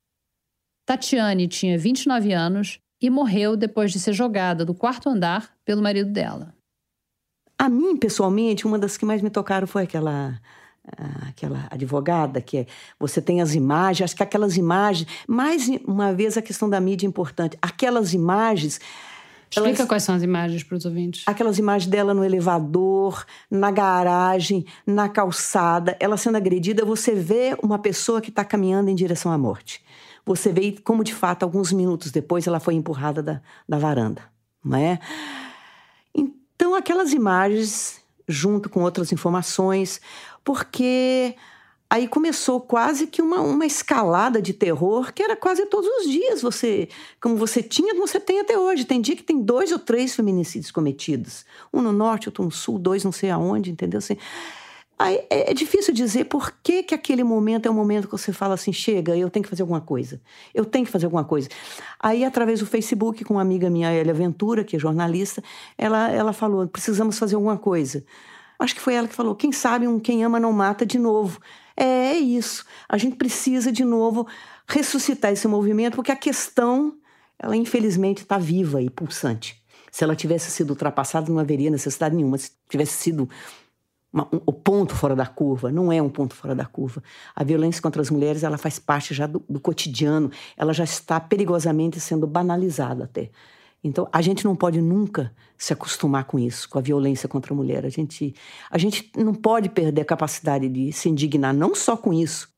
Tatiane tinha 29 anos e morreu depois de ser jogada do quarto andar pelo marido dela. A mim, pessoalmente, uma das que mais me tocaram foi aquela aquela advogada que é, você tem as imagens, acho que aquelas imagens, mais uma vez a questão da mídia é importante, aquelas imagens Explica elas, quais são as imagens para os ouvintes. Aquelas imagens dela no elevador, na garagem, na calçada, ela sendo agredida, você vê uma pessoa que está caminhando em direção à morte. Você vê como, de fato, alguns minutos depois, ela foi empurrada da, da varanda, não é? Então, aquelas imagens, junto com outras informações, porque aí começou quase que uma, uma escalada de terror que era quase todos os dias. Você, como você tinha, você tem até hoje. Tem dia que tem dois ou três feminicídios cometidos. Um no norte, outro no sul, dois não sei aonde, entendeu? Assim, aí é, é difícil dizer por que, que aquele momento é o momento que você fala assim, chega, eu tenho que fazer alguma coisa. Eu tenho que fazer alguma coisa. Aí, através do Facebook, com uma amiga minha, Elia Ventura, que é jornalista, ela, ela falou, precisamos fazer alguma coisa. Acho que foi ela que falou, quem sabe um quem ama não mata de novo. É, é isso. A gente precisa, de novo, ressuscitar esse movimento, porque a questão, ela infelizmente está viva e pulsante. Se ela tivesse sido ultrapassada, não haveria necessidade nenhuma. Se tivesse sido uma, um, o ponto fora da curva, não é um ponto fora da curva. A violência contra as mulheres, ela faz parte já do, do cotidiano, ela já está perigosamente sendo banalizada até. Então, a gente não pode nunca se acostumar com isso, com a violência contra a mulher. A gente, a gente não pode perder a capacidade de se indignar, não só com isso.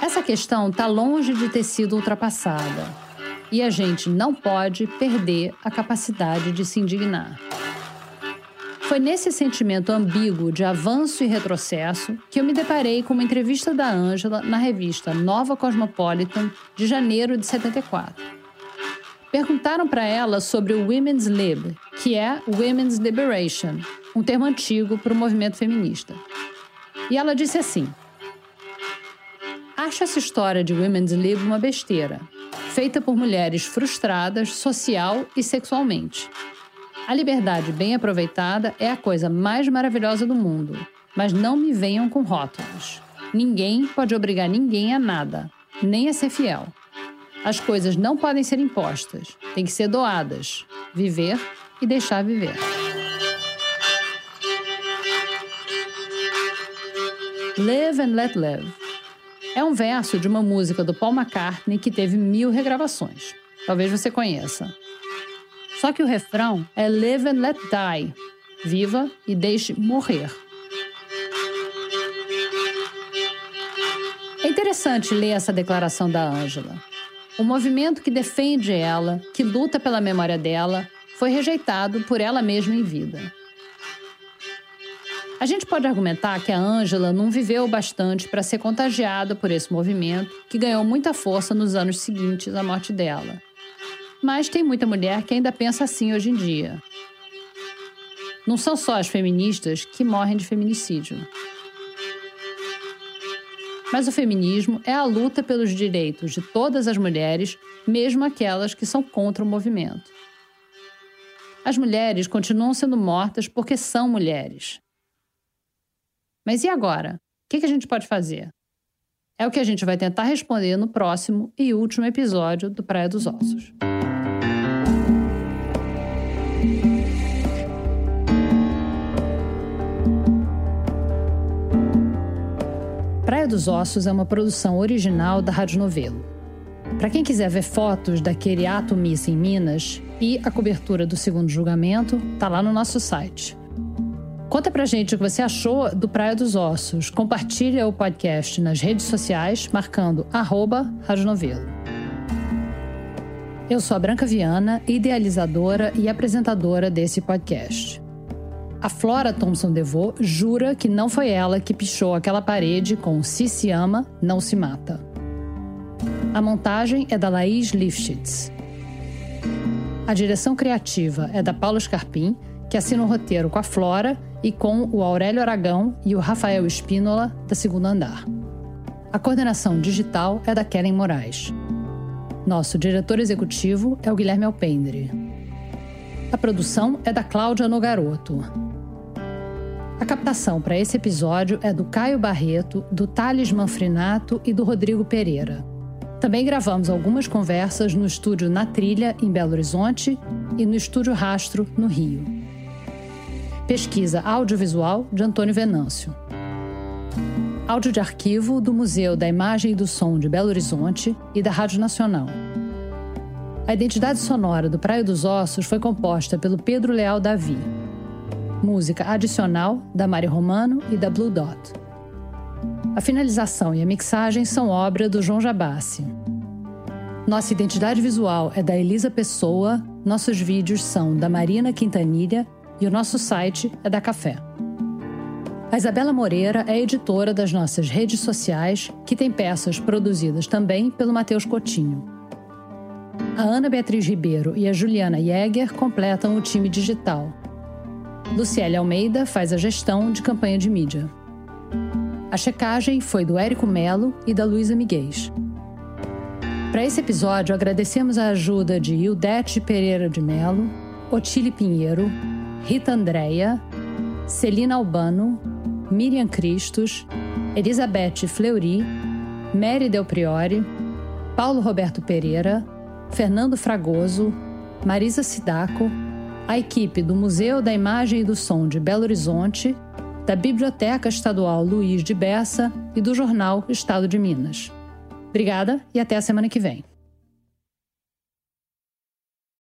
Essa questão está longe de ter sido ultrapassada. E a gente não pode perder a capacidade de se indignar. Foi nesse sentimento ambíguo de avanço e retrocesso que eu me deparei com uma entrevista da Ângela na revista Nova Cosmopolitan de janeiro de 74. Perguntaram para ela sobre o Women's Lib, que é Women's Liberation, um termo antigo para o movimento feminista. E ela disse assim: Acho essa história de Women's Lib uma besteira, feita por mulheres frustradas social e sexualmente. A liberdade bem aproveitada é a coisa mais maravilhosa do mundo, mas não me venham com rótulos. Ninguém pode obrigar ninguém a nada, nem a ser fiel. As coisas não podem ser impostas, têm que ser doadas. Viver e deixar viver. Live and Let Live. É um verso de uma música do Paul McCartney que teve mil regravações. Talvez você conheça. Só que o refrão é Live and Let Die. Viva e deixe morrer. É interessante ler essa declaração da Ângela. O movimento que defende ela, que luta pela memória dela, foi rejeitado por ela mesma em vida. A gente pode argumentar que a Ângela não viveu bastante para ser contagiada por esse movimento, que ganhou muita força nos anos seguintes à morte dela. Mas tem muita mulher que ainda pensa assim hoje em dia. Não são só as feministas que morrem de feminicídio. Mas o feminismo é a luta pelos direitos de todas as mulheres, mesmo aquelas que são contra o movimento. As mulheres continuam sendo mortas porque são mulheres. Mas e agora? O que a gente pode fazer? É o que a gente vai tentar responder no próximo e último episódio do Praia dos Ossos. Praia dos Ossos é uma produção original da Rádio Novelo. Para quem quiser ver fotos daquele ato missa em Minas e a cobertura do segundo julgamento, tá lá no nosso site. Conta pra gente o que você achou do Praia dos Ossos. Compartilha o podcast nas redes sociais, marcando arroba Rádio Novelo. Eu sou a Branca Viana, idealizadora e apresentadora desse podcast. A Flora Thompson DeVoe jura que não foi ela que pichou aquela parede com Se se ama, não se mata. A montagem é da Laís Lifshitz. A direção criativa é da Paulo Scarpim, que assina o roteiro com a Flora e com o Aurélio Aragão e o Rafael Espínola, da Segunda Andar. A coordenação digital é da Kellen Moraes. Nosso diretor executivo é o Guilherme Alpendre. A produção é da Cláudia Nogaroto. A captação para esse episódio é do Caio Barreto, do Thales Manfrinato e do Rodrigo Pereira. Também gravamos algumas conversas no estúdio Na Trilha, em Belo Horizonte, e no estúdio Rastro, no Rio. Pesquisa audiovisual de Antônio Venâncio. Áudio de arquivo do Museu da Imagem e do Som de Belo Horizonte e da Rádio Nacional. A identidade sonora do Praia dos Ossos foi composta pelo Pedro Leal Davi. Música adicional da Mari Romano e da Blue Dot. A finalização e a mixagem são obra do João Jabassi. Nossa identidade visual é da Elisa Pessoa, nossos vídeos são da Marina Quintanilha e o nosso site é da Café. A Isabela Moreira é editora das nossas redes sociais, que tem peças produzidas também pelo Matheus Cotinho. A Ana Beatriz Ribeiro e a Juliana Jäger completam o time digital. Luciele Almeida faz a gestão de campanha de mídia. A checagem foi do Érico Melo e da Luísa Miguel. Para esse episódio, agradecemos a ajuda de Ildete Pereira de Melo, Otile Pinheiro, Rita Andréia, Celina Albano, Miriam Cristos, Elizabeth Fleury, Mary Del Priori, Paulo Roberto Pereira, Fernando Fragoso, Marisa Sidaco, a equipe do Museu da Imagem e do Som de Belo Horizonte, da Biblioteca Estadual Luiz de Bessa e do jornal Estado de Minas. Obrigada e até a semana que vem.